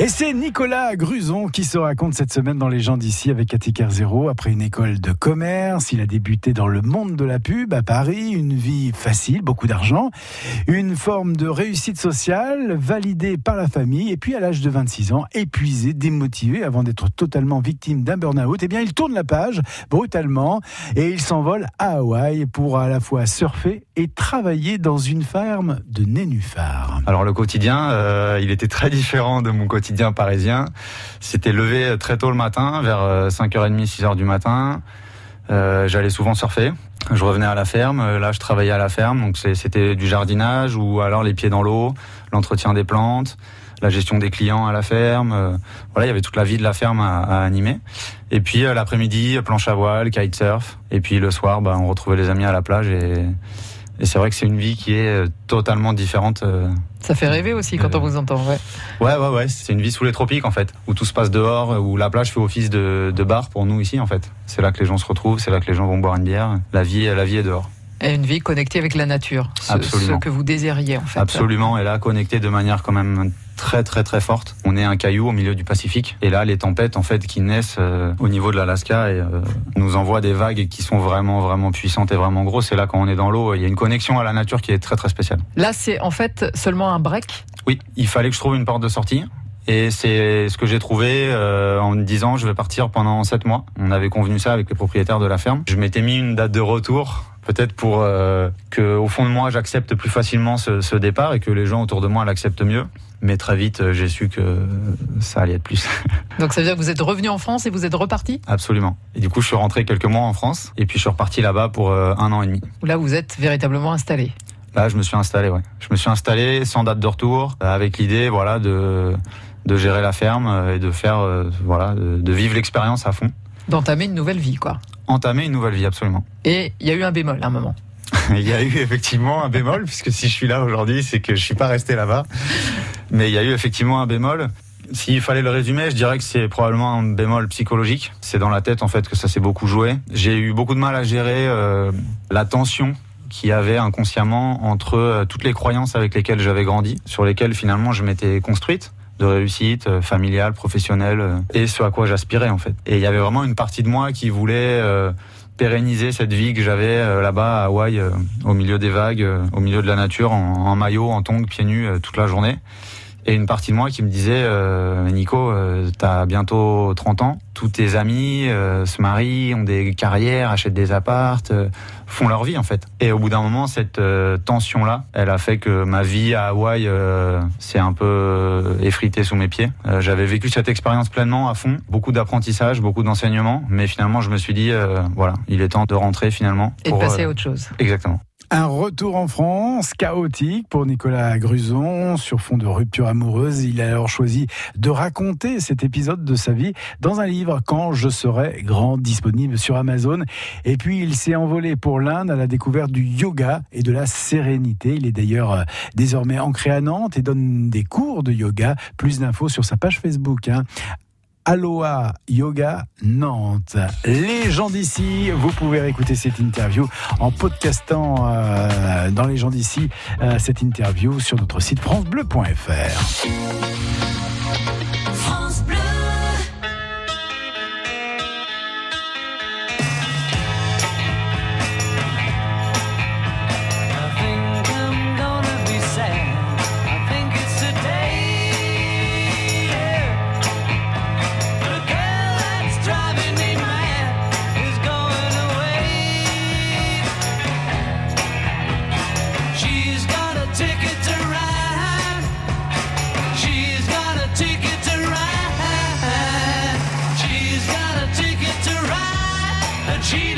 Et c'est Nicolas Gruson qui se raconte cette semaine dans Les gens d'ici avec Attica Zéro. Après une école de commerce, il a débuté dans le monde de la pub à Paris. Une vie facile, beaucoup d'argent, une forme de réussite sociale validée par la famille. Et puis à l'âge de 26 ans, épuisé, démotivé avant d'être totalement victime d'un burn-out, eh bien il tourne la page brutalement et il s'envole à Hawaï pour à la fois surfer et travailler dans une ferme de nénuphars. Alors le quotidien, euh, il était très différent de mon quotidien parisien. C'était levé très tôt le matin, vers 5h30, euh, 6h du matin. Euh, j'allais souvent surfer. Je revenais à la ferme. Euh, là, je travaillais à la ferme. Donc, c'était du jardinage ou alors les pieds dans l'eau, l'entretien des plantes, la gestion des clients à la ferme. voilà, il y avait toute la vie de la ferme à, animer. Et puis, l'après-midi, planche à voile, kitesurf. Et puis, le soir, bah, on retrouvait les amis à la plage et, et c'est vrai que c'est une vie qui est totalement différente ça fait rêver aussi quand on vous entend, ouais. Ouais, ouais, ouais. C'est une vie sous les tropiques en fait, où tout se passe dehors, où la plage fait office de, de bar pour nous ici en fait. C'est là que les gens se retrouvent, c'est là que les gens vont boire une bière. La vie, la vie est dehors. Et une vie connectée avec la nature, ce, ce, que vous désiriez en fait. Absolument, et là connectée de manière quand même très très très forte. On est un caillou au milieu du Pacifique, et là les tempêtes en fait qui naissent euh, au niveau de l'Alaska et euh, nous envoient des vagues qui sont vraiment vraiment puissantes et vraiment grosses. Et là quand on est dans l'eau, il y a une connexion à la nature qui est très très spéciale. Là c'est en fait seulement un break? Oui, il fallait que je trouve une porte de sortie. Et c'est ce que j'ai trouvé euh, en me disant je vais partir pendant sept mois. On avait convenu ça avec les propriétaires de la ferme. Je m'étais mis une date de retour peut-être pour euh, que au fond de moi j'accepte plus facilement ce, départ et que les gens autour de moi l'acceptent mieux. Mais très vite euh, j'ai su que ça allait être plus. Donc ça veut dire que vous êtes revenu en France et vous êtes reparti? Absolument. Et du coup je suis rentré quelques mois en France et puis je suis reparti là-bas pour un an et demi. Là vous êtes véritablement installé. Là je me suis installé, ouais. Je me suis installé sans date de retour, avec l'idée voilà de de gérer la ferme euh, et de faire, euh, voilà, de vivre l'expérience à fond. D'entamer une nouvelle vie, quoi. Entamer une nouvelle vie, absolument. Et il y a eu un bémol à un moment. il y a eu effectivement un bémol, puisque si je suis là aujourd'hui, c'est que je suis pas resté là-bas. Mais il y a eu effectivement un bémol. S'il fallait le résumer, je dirais que c'est probablement un bémol psychologique. C'est dans la tête en fait que ça s'est beaucoup joué. J'ai eu beaucoup de mal à gérer euh, la tension qui avait inconsciemment entre toutes les croyances avec lesquelles j'avais grandi, sur lesquelles finalement je m'étais construite de réussite euh, familiale, professionnelle, euh, et ce à quoi j'aspirais en fait. Et il y avait vraiment une partie de moi qui voulait euh, pérenniser cette vie que j'avais là-bas à Hawaï, au milieu des vagues, au milieu de la nature, en, en maillot, en tongs, pieds nus, toute la journée et une partie de moi qui me disait euh, Nico, euh, t'as bientôt 30 ans, tous tes amis euh, se marient, ont des carrières, achètent des appartes, euh, font leur vie en fait. Et au bout d'un moment, cette tension là, elle a fait que ma vie à Hawaï s'est un peu effritée sous mes pieds. J'avais vécu cette expérience pleinement à fond, beaucoup d'apprentissage, beaucoup d'enseignement, mais finalement je me suis dit voilà, il est temps de rentrer finalement. Et de passer à autre chose. Exactement. Un retour en France chaotique pour Nicolas Gruson sur fond de rupture amoureuse. Il a alors choisi de raconter cet épisode de sa vie dans un livre Quand je serai grand disponible sur Amazon. Et puis il s'est envolé pour l'Inde à la découverte du yoga et de la sérénité. Il est d'ailleurs euh, désormais ancré à Nantes et donne des cours de yoga. Plus d'infos sur sa page Facebook. Hein. Aloha Yoga Nantes. Les gens d'ici, vous pouvez écouter cette interview en podcastant euh, dans les gens d'ici euh, cette interview sur notre site francebleu.fr.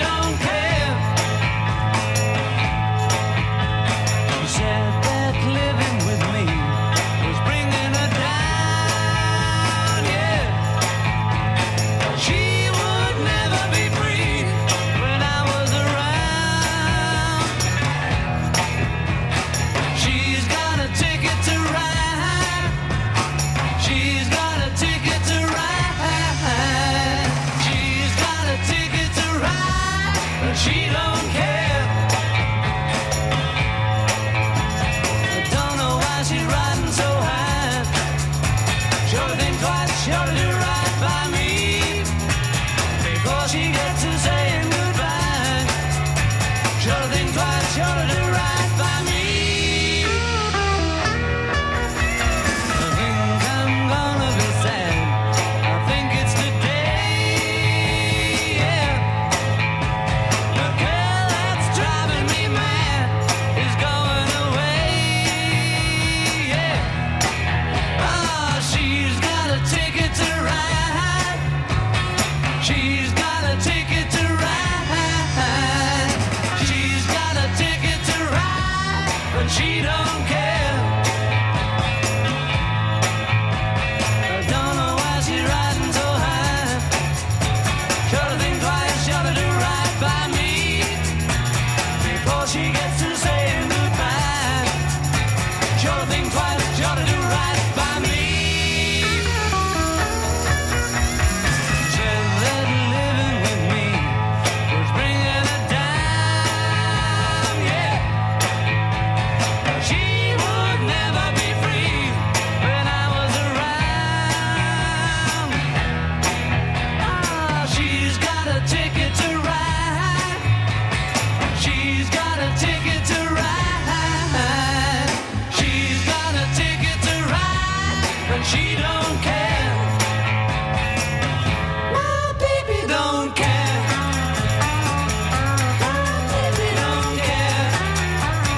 long time.